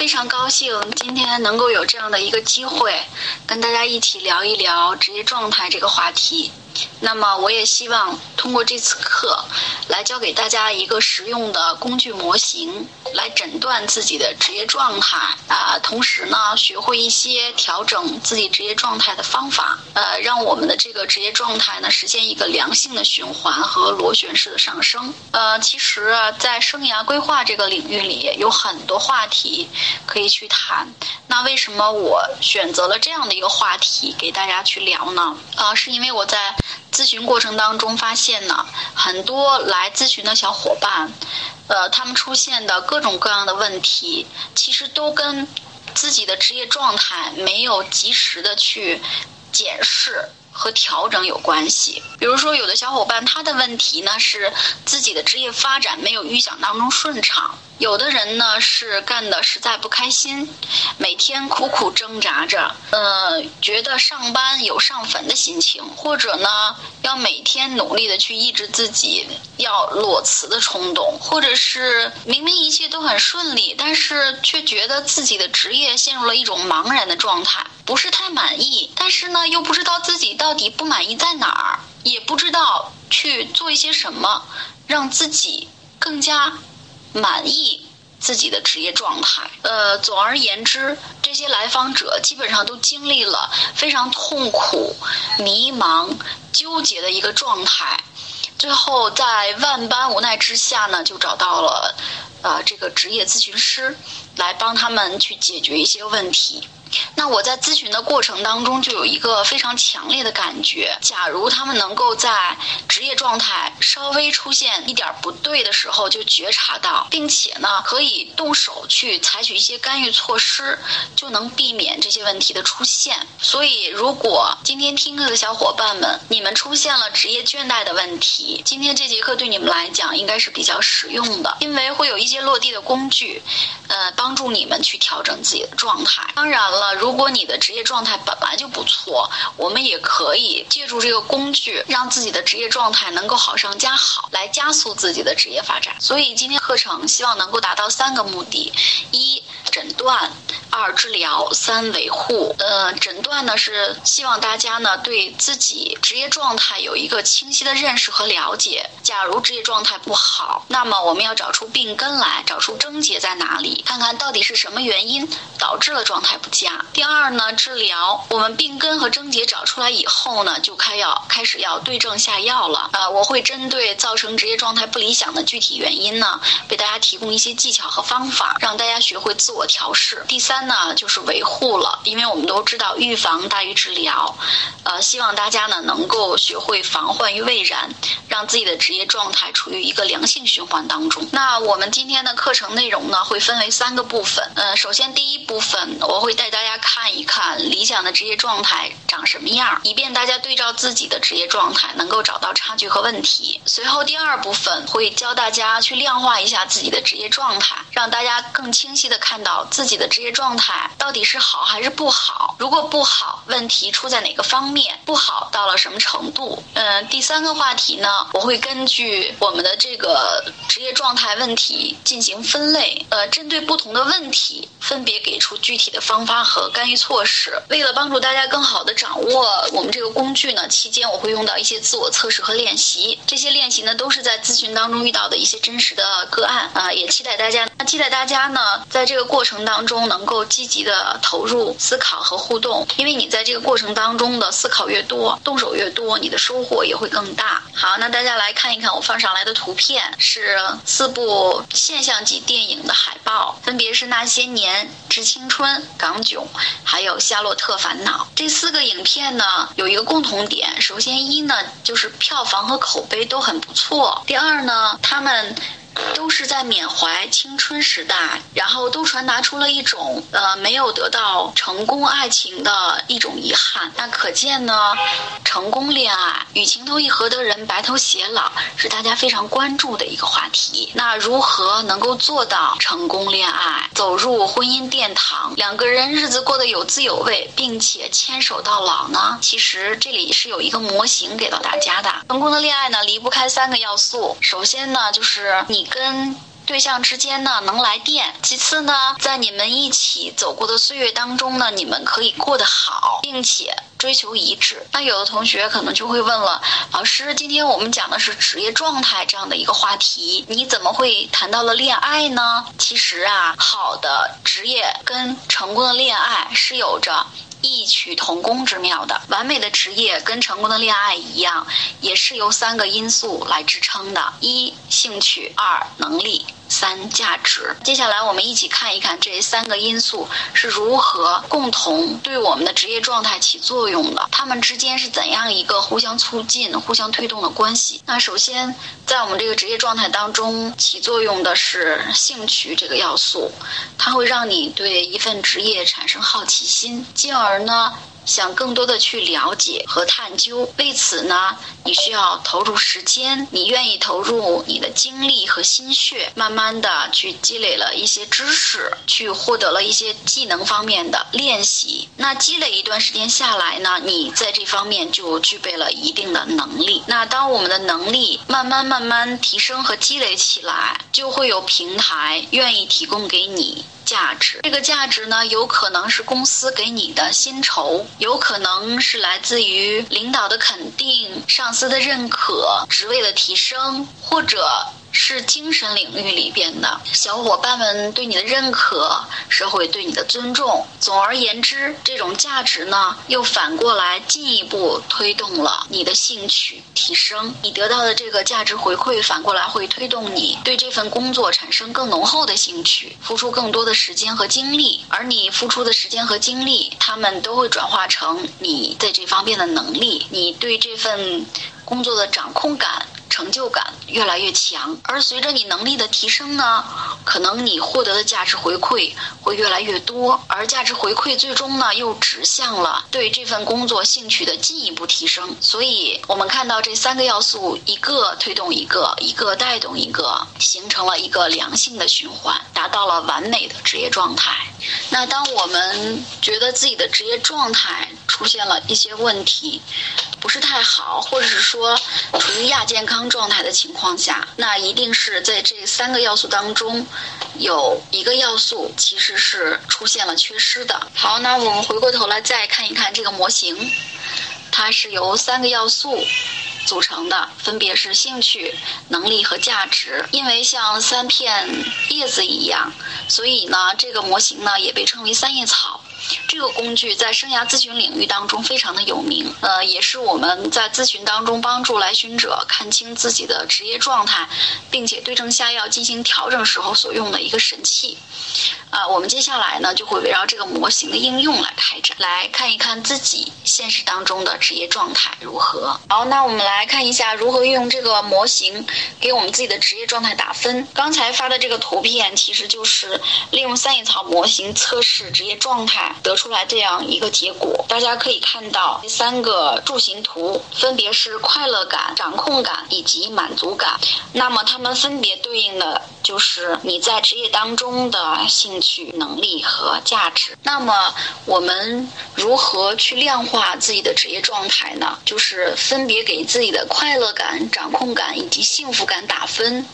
非常高兴今天能够有这样的一个机会，跟大家一起聊一聊职业状态这个话题。那么，我也希望通过这次课，来教给大家一个实用的工具模型，来诊断自己的职业状态啊。同时呢，学会一些调整自己职业状态的方法，呃，让我们的这个职业状态呢，实现一个良性的循环和螺旋式的上升。呃，其实，在生涯规划这个领域里，有很多话题可以去谈。那为什么我选择了这样的一个话题给大家去聊呢？啊，是因为我在。咨询过程当中发现呢，很多来咨询的小伙伴，呃，他们出现的各种各样的问题，其实都跟自己的职业状态没有及时的去检视和调整有关系。比如说，有的小伙伴他的问题呢是自己的职业发展没有预想当中顺畅。有的人呢是干的实在不开心，每天苦苦挣扎着，呃，觉得上班有上坟的心情，或者呢要每天努力的去抑制自己要裸辞的冲动，或者是明明一切都很顺利，但是却觉得自己的职业陷入了一种茫然的状态，不是太满意，但是呢又不知道自己到底不满意在哪儿，也不知道去做一些什么让自己更加。满意自己的职业状态，呃，总而言之，这些来访者基本上都经历了非常痛苦、迷茫、纠结的一个状态，最后在万般无奈之下呢，就找到了，呃，这个职业咨询师来帮他们去解决一些问题。那我在咨询的过程当中，就有一个非常强烈的感觉：，假如他们能够在职业状态稍微出现一点不对的时候就觉察到，并且呢，可以动手去采取一些干预措施，就能避免这些问题的出现。所以，如果今天听课的小伙伴们，你们出现了职业倦怠的问题，今天这节课对你们来讲应该是比较实用的，因为会有一些落地的工具，呃，帮助你们去调整自己的状态。当然了。那，如果你的职业状态本来就不错，我们也可以借助这个工具，让自己的职业状态能够好上加好，来加速自己的职业发展。所以今天课程希望能够达到三个目的：一、诊断；二、治疗；三、维护。呃，诊断呢是希望大家呢对自己职业状态有一个清晰的认识和了解。假如职业状态不好，那么我们要找出病根来，找出症结在哪里，看看到底是什么原因导致了状态不佳。第二呢，治疗我们病根和症结找出来以后呢，就开要开始要对症下药了。呃，我会针对造成职业状态不理想的具体原因呢，为大家提供一些技巧和方法，让大家学会自我调试。第三呢，那就是维护了，因为我们都知道预防大于治疗，呃，希望大家呢能够学会防患于未然，让自己的职业状态处于一个良性循环当中。那我们今天的课程内容呢，会分为三个部分。呃，首先第一部分我会带。大家看一看理想的职业状态长什么样，以便大家对照自己的职业状态，能够找到差距和问题。随后第二部分会教大家去量化一下自己的职业状态，让大家更清晰的看到自己的职业状状态到底是好还是不好。如果不好，问题出在哪个方面？不好到了什么程度？嗯，第三个话题呢，我会根据我们的这个职业状态问题进行分类，呃，针对不同的问题，分别给出具体的方法和。干预措施，为了帮助大家更好的掌握我们这个工具呢，期间我会用到一些自我测试和练习。这些练习呢，都是在咨询当中遇到的一些真实的个案啊，也期待大家，那期待大家呢，在这个过程当中能够积极的投入思考和互动，因为你在这个过程当中的思考越多，动手越多，你的收获也会更大。好，那大家来看一看我放上来的图片，是四部现象级电影的海报，分别是《那些年》《致青春》《港囧》。还有《夏洛特烦恼》这四个影片呢，有一个共同点。首先一呢，就是票房和口碑都很不错。第二呢，他们。都是在缅怀青春时代，然后都传达出了一种呃没有得到成功爱情的一种遗憾。那可见呢，成功恋爱与情投意合的人白头偕老是大家非常关注的一个话题。那如何能够做到成功恋爱，走入婚姻殿堂，两个人日子过得有滋有味，并且牵手到老呢？其实这里是有一个模型给到大家的。成功的恋爱呢，离不开三个要素。首先呢，就是你跟跟对象之间呢能来电；其次呢，在你们一起走过的岁月当中呢，你们可以过得好，并且追求一致。那有的同学可能就会问了，老师，今天我们讲的是职业状态这样的一个话题，你怎么会谈到了恋爱呢？其实啊，好的职业跟成功的恋爱是有着。异曲同工之妙的完美的职业跟成功的恋爱一样，也是由三个因素来支撑的：一兴趣，二能力。三价值。接下来我们一起看一看这三个因素是如何共同对我们的职业状态起作用的，它们之间是怎样一个互相促进、互相推动的关系？那首先，在我们这个职业状态当中起作用的是兴趣这个要素，它会让你对一份职业产生好奇心，进而呢。想更多的去了解和探究，为此呢，你需要投入时间，你愿意投入你的精力和心血，慢慢的去积累了一些知识，去获得了一些技能方面的练习。那积累一段时间下来呢，你在这方面就具备了一定的能力。那当我们的能力慢慢慢慢提升和积累起来，就会有平台愿意提供给你。价值，这个价值呢，有可能是公司给你的薪酬，有可能是来自于领导的肯定、上司的认可、职位的提升，或者。是精神领域里边的小伙伴们对你的认可，社会对你的尊重。总而言之，这种价值呢，又反过来进一步推动了你的兴趣提升。你得到的这个价值回馈，反过来会推动你对这份工作产生更浓厚的兴趣，付出更多的时间和精力。而你付出的时间和精力，他们都会转化成你在这方面的能力，你对这份工作的掌控感。成就感越来越强，而随着你能力的提升呢，可能你获得的价值回馈会越来越多，而价值回馈最终呢又指向了对这份工作兴趣的进一步提升。所以，我们看到这三个要素一个推动一个，一个带动一个，形成了一个良性的循环，达到了完美的职业状态。那当我们觉得自己的职业状态出现了一些问题，不是太好，或者是说处于亚健康状态的情况下，那一定是在这三个要素当中有一个要素其实是出现了缺失的。好，那我们回过头来再看一看这个模型，它是由三个要素组成的，分别是兴趣、能力和价值。因为像三片叶子一样，所以呢，这个模型呢也被称为三叶草。这个工具在生涯咨询领域当中非常的有名，呃，也是我们在咨询当中帮助来询者看清自己的职业状态，并且对症下药进行调整时候所用的一个神器。啊，我们接下来呢就会围绕这个模型的应用来开展，来看一看自己现实当中的职业状态如何。好，那我们来看一下如何运用这个模型给我们自己的职业状态打分。刚才发的这个图片其实就是利用三叶草模型测试职业状态得出来这样一个结果。大家可以看到这三个柱形图分别是快乐感、掌控感以及满足感，那么它们分别对应的就是你在职业当中的性兴。取能力和价值。那么，我们如何去量化自己的职业状态呢？就是分别给自己的快乐感、掌控感以及幸福感打分。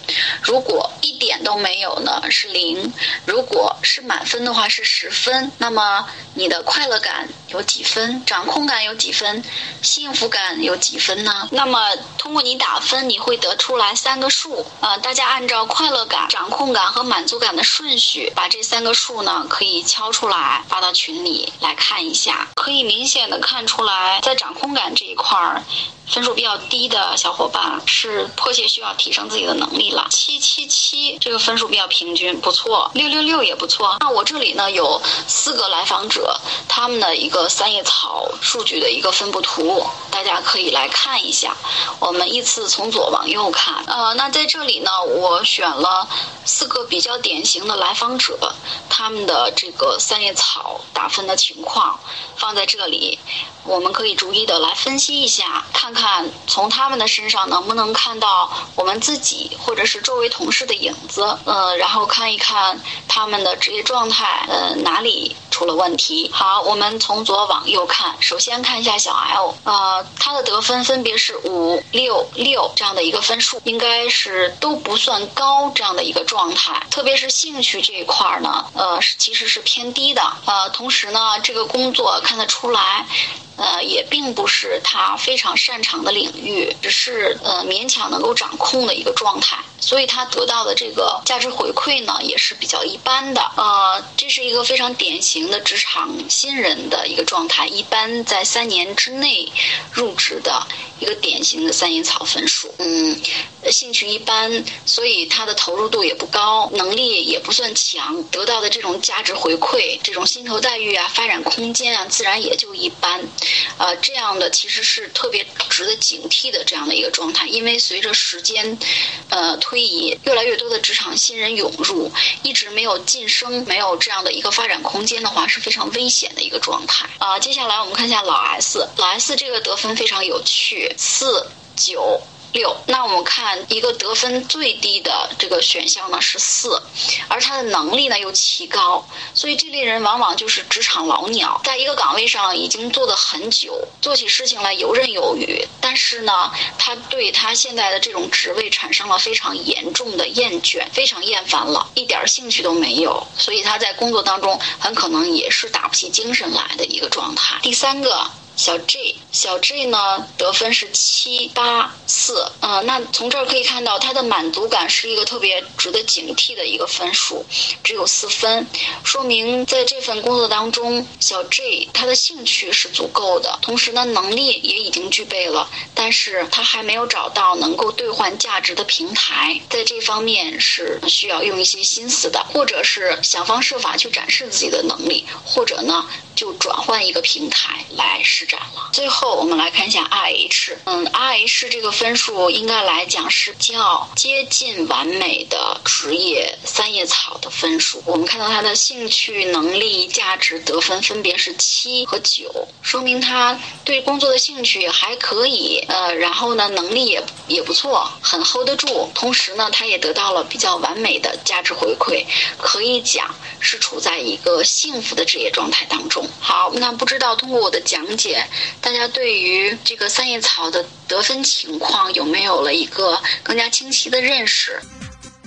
如果一点都没有呢，是零；如果是满分的话，是十分。那么，你的快乐感有几分？掌控感有几分？幸福感有几分呢？那么，通过你打分，你会得出来三个数。呃，大家按照快乐感、掌控感和满足感的顺序，把这三。三个数呢，可以敲出来发到群里来看一下，可以明显的看出来，在掌控感这一块儿，分数比较低的小伙伴是迫切需要提升自己的能力了。七七七这个分数比较平均，不错。六六六也不错。那我这里呢有四个来访者，他们的一个三叶草数据的一个分布图，大家可以来看一下。我们依次从左往右看。呃，那在这里呢，我选了四个比较典型的来访者，他们的这个三叶草打分的情况放在这里，我们可以逐一的来分析一下，看看从他们的身上能不能看到我们自己或者是周围同事的影子。呃，然后看一看他们的职业状态，呃，哪里出了问题。好，我们从左往右看，首先看一下小 L，呃，他的得分分别是五六六这样的一个分数，应该是都不算高这样的一个状态。特别是兴趣这一块儿呢，呃，其实是偏低的。呃，同时呢，这个工作看得出来。呃，也并不是他非常擅长的领域，只是呃勉强能够掌控的一个状态，所以他得到的这个价值回馈呢也是比较一般的。呃，这是一个非常典型的职场新人的一个状态，一般在三年之内入职的一个典型的三叶草分数。嗯，兴趣一般，所以他的投入度也不高，能力也不算强，得到的这种价值回馈、这种薪酬待遇啊、发展空间啊，自然也就一般。呃，这样的其实是特别值得警惕的这样的一个状态，因为随着时间，呃推移，越来越多的职场新人涌入，一直没有晋升，没有这样的一个发展空间的话，是非常危险的一个状态。啊，接下来我们看一下老 S，老 S 这个得分非常有趣，四九。六，那我们看一个得分最低的这个选项呢是四，而他的能力呢又奇高，所以这类人往往就是职场老鸟，在一个岗位上已经做得很久，做起事情来游刃有余，但是呢，他对他现在的这种职位产生了非常严重的厌倦，非常厌烦了，一点兴趣都没有，所以他在工作当中很可能也是打不起精神来的一个状态。第三个。小 J，小 J 呢得分是七八四，嗯，那从这儿可以看到他的满足感是一个特别值得警惕的一个分数，只有四分，说明在这份工作当中，小 J 他的兴趣是足够的，同时呢能力也已经具备了，但是他还没有找到能够兑换价值的平台，在这方面是需要用一些心思的，或者是想方设法去展示自己的能力，或者呢就转换一个平台来施。展了。最后，我们来看一下 R H。嗯，R H 这个分数应该来讲是较接近完美的职业三叶草的分数。我们看到他的兴趣、能力、价值得分分别是七和九，说明他对工作的兴趣还可以。呃，然后呢，能力也也不错，很 hold 得住。同时呢，他也得到了比较完美的价值回馈，可以讲是处在一个幸福的职业状态当中。好，那不知道通过我的讲解。大家对于这个三叶草的得分情况有没有了一个更加清晰的认识？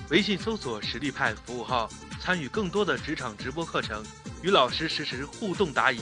微信搜索“实力派”服务号，参与更多的职场直播课程，与老师实时互动答疑。